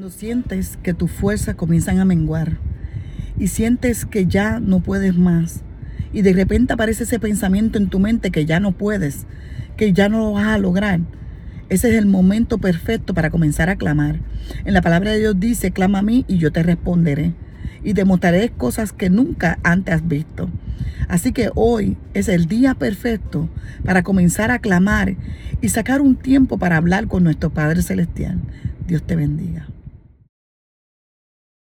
Cuando sientes que tus fuerzas comienzan a menguar y sientes que ya no puedes más y de repente aparece ese pensamiento en tu mente que ya no puedes, que ya no lo vas a lograr, ese es el momento perfecto para comenzar a clamar. En la palabra de Dios dice, clama a mí y yo te responderé y te mostraré cosas que nunca antes has visto. Así que hoy es el día perfecto para comenzar a clamar y sacar un tiempo para hablar con nuestro Padre Celestial. Dios te bendiga.